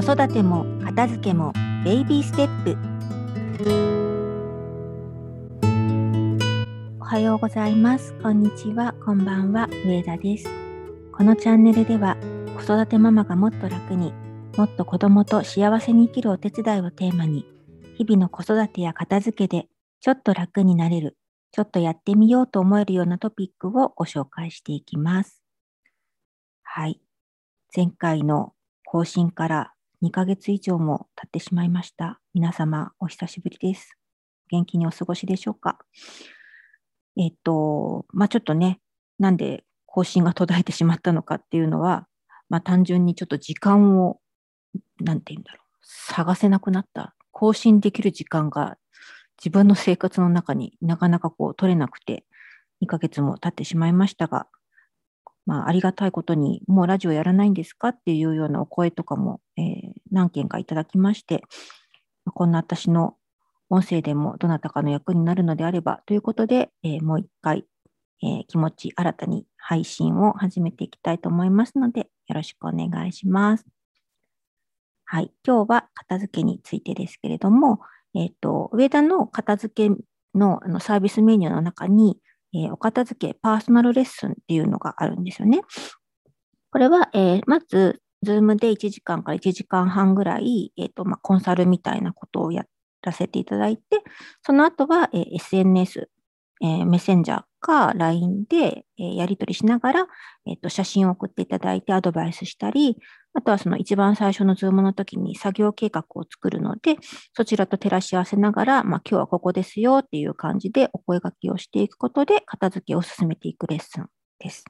子育ても片付けもベイビーステップ。おはようございます。こんにちは。こんばんは。上田です。このチャンネルでは子育てママがもっと楽にもっと子供と幸せに生きるお手伝いをテーマに日々の子育てや片付けでちょっと楽になれるちょっとやってみようと思えるようなトピックをご紹介していきます。はい。前回の更新から2ヶ月以上も経ってしまいました。皆様、お久しぶりです。元気にお過ごしでしょうか？えっと、まあ、ちょっとね、なんで更新が途絶えてしまったのかっていうのは、まあ、単純にちょっと時間を、なんて言うんだろう、探せなくなった。更新できる時間が自分の生活の中になかなかこう取れなくて、2ヶ月も経ってしまいましたが、まあ、ありがたいことに、もうラジオやらないんですかっていうようなお声とかも、えー、何件かいただきまして、こんな私の音声でもどなたかの役になるのであればということで、えー、もう一回、えー、気持ち新たに配信を始めていきたいと思いますので、よろしくお願いします。はい。今日は片付けについてですけれども、えっ、ー、と、上田の片付けのあのサービスメニューの中に、えー、お片付けパーソナルレッスンっていうのがあるんですよね。これは、えー、まず、ズームで1時間から1時間半ぐらい、えーとまあ、コンサルみたいなことをやらせていただいて、その後は、えー、SNS、えー、メッセンジャーか LINE で、えー、やり取りしながら、えーと、写真を送っていただいてアドバイスしたり、あとはその一番最初のズームの時に作業計画を作るので、そちらと照らし合わせながら、まあ、今日はここですよっていう感じでお声掛けをしていくことで、片付けを進めていくレッスンです。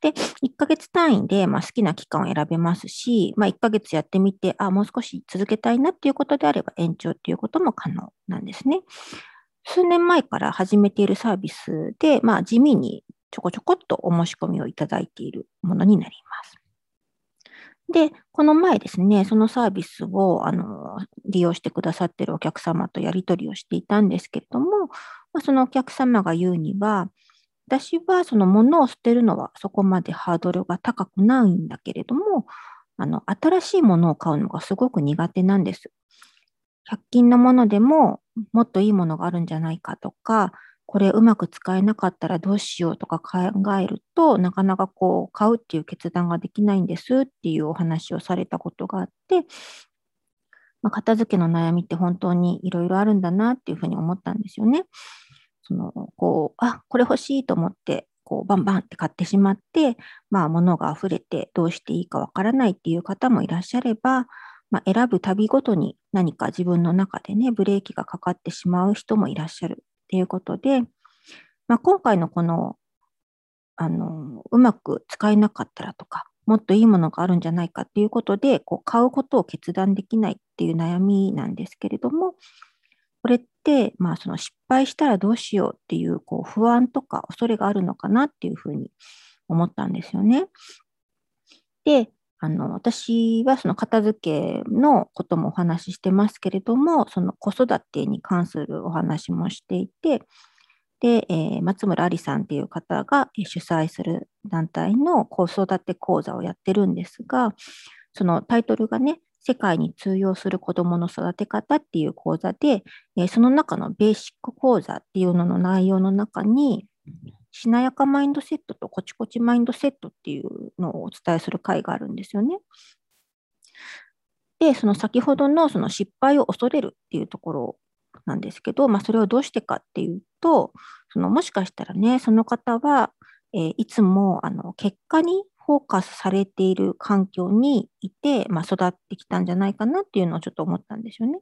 で、1ヶ月単位で、まあ、好きな期間を選べますし、まあ、1ヶ月やってみて、あ、もう少し続けたいなっていうことであれば延長っていうことも可能なんですね。数年前から始めているサービスで、まあ、地味にちょこちょこっとお申し込みをいただいているものになります。で、この前ですね、そのサービスをあの利用してくださっているお客様とやり取りをしていたんですけれども、まあ、そのお客様が言うには、私はその物を捨てるのはそこまでハードルが高くないんだけれども、あの新しいものを買うのがすごく苦手なんです。100均のものでももっといいものがあるんじゃないかとか、これうまく使えなかったらどうしようとか考えるとなかなかこう買うっていう決断ができないんですっていうお話をされたことがあって、まあ、片付けの悩みって本当にいろいろあるんだなっていうふうに思ったんですよね。そのこうあこれ欲しいと思ってこうバンバンって買ってしまって、まあ、物が溢れてどうしていいかわからないっていう方もいらっしゃれば、まあ、選ぶ旅ごとに何か自分の中でねブレーキがかかってしまう人もいらっしゃるっていうことで、まあ、今回のこの、あの、うまく使えなかったらとか、もっといいものがあるんじゃないかっていうことで、こう買うことを決断できないっていう悩みなんですけれども、これって、まあ、その失敗したらどうしようっていうこう不安とか恐れがあるのかなっていうふうに思ったんですよね。で、あの私はその片付けのこともお話ししてますけれども、その子育てに関するお話もしていて、で、えー、松村ありさんっていう方が主催する団体の子育て講座をやってるんですが、そのタイトルがね、世界に通用する子どもの育て方っていう講座で、えー、その中のベーシック講座っていうのの内容の中に、しなやかマインドセットとコチコチマインドセットっていうのをお伝えする会があるんですよね。で、その先ほどのその失敗を恐れるっていうところなんですけど、まあ、それをどうしてかっていうと、そのもしかしたらね、その方は、えー、いつもあの結果にフォーカスされている環境にいて、まあ、育ってきたんじゃないかなっていうのをちょっと思ったんですよね。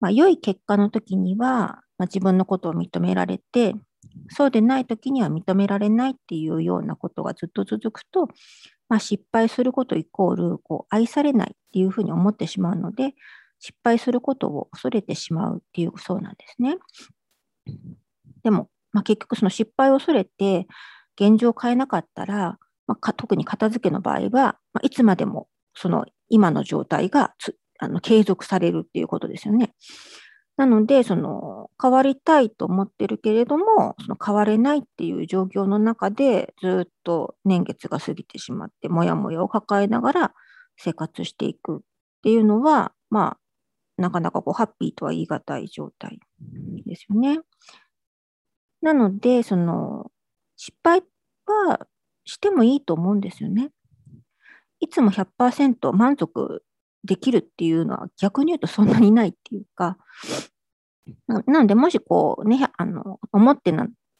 まあ、良い結果の時には、まあ、自分のことを認められて、そうでない時には認められないっていうようなことがずっと続くと、まあ、失敗することイコールこう愛されないっていうふうに思ってしまうので、失敗することを恐れてしまうっていうそうなんですね。でも、まあ、結局その失敗を恐れて現状を変えなかったら、まあ、特に片付けの場合は、ま、いつまでもその今の状態があの継続されるっていうことですよね。なので、その変わりたいと思ってるけれども、その変われないっていう状況の中でずっと年月が過ぎてしまって、もやもやを抱えながら生活していくっていうのは、まあ、なかなかこうハッピーとは言い難い状態ですよね。なので、その、失敗はしてもいいと思うんですよね。いつも100%満足できるっていうのは逆に言うとそんなにないっていうか、なので、もしこうね、あの、思って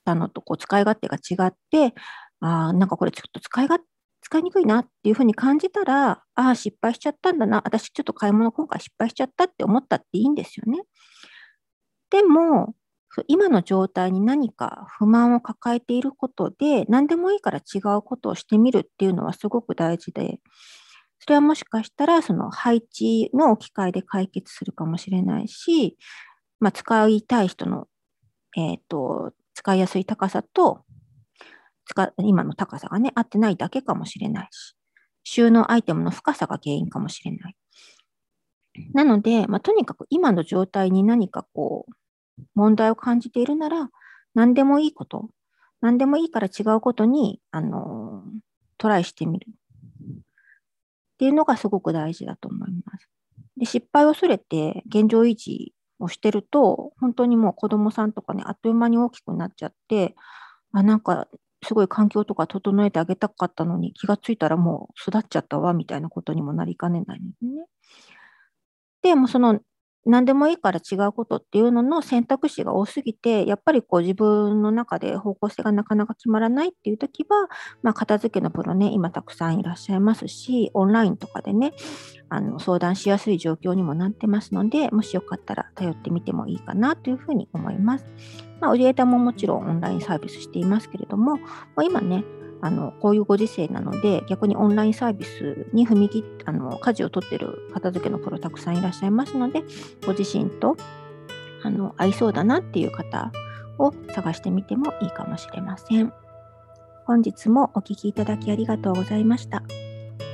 たのとこう使い勝手が違って、ああ、なんかこれちょっと使いが使いにくいなっていうふうに感じたら、ああ、失敗しちゃったんだな、私ちょっと買い物今回失敗しちゃったって思ったっていいんですよね。でも、今の状態に何か不満を抱えていることで、何でもいいから違うことをしてみるっていうのはすごく大事で、それはもしかしたらその配置の置き換えで解決するかもしれないし、まあ、使いたい人の、えっ、ー、と、使いやすい高さと、使今の高さがね、合ってないだけかもしれないし、収納アイテムの深さが原因かもしれない。なので、まあ、とにかく今の状態に何かこう、問題を感じているなら、何でもいいこと、何でもいいから違うことに、あのトライしてみる。っていうのがすごく大事だと思います。で失敗を恐れて現状維持をしてると、本当にもう子どもさんとかね、あっという間に大きくなっちゃって、あ、なんかすごい環境とか整えてあげたかったのに気が付いたらもう育っちゃったわみたいなことにもなりかねないんですね。で、もその何でもいいから違うことっていうのの選択肢が多すぎて、やっぱりこう自分の中で方向性がなかなか決まらないっていう時は、まあ、片付けのプロね、今たくさんいらっしゃいますし、オンラインとかでね、あの相談しやすい状況にもなってますので、もしよかったら頼ってみてもいいかなというふうに思います。まあ、オリエーターももちろんオンラインサービスしていますけれども、もう今ね、あのこういうご時世なので、逆にオンラインサービスに踏み切って、あの舵を取ってる片付けのプロたくさんいらっしゃいますので、ご自身とあの合いそうだなっていう方を探してみてもいいかもしれません。本日もお聴きいただきありがとうございました。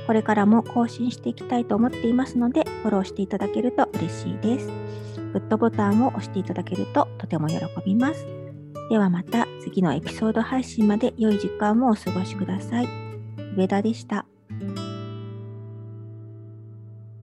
これからも更新していきたいと思っていますので、フォローしていただけると嬉しいです。グッドボタンを押していただけるととても喜びます。ではまた次のエピソード配信まで良い時間をお過ごしください。上田でした。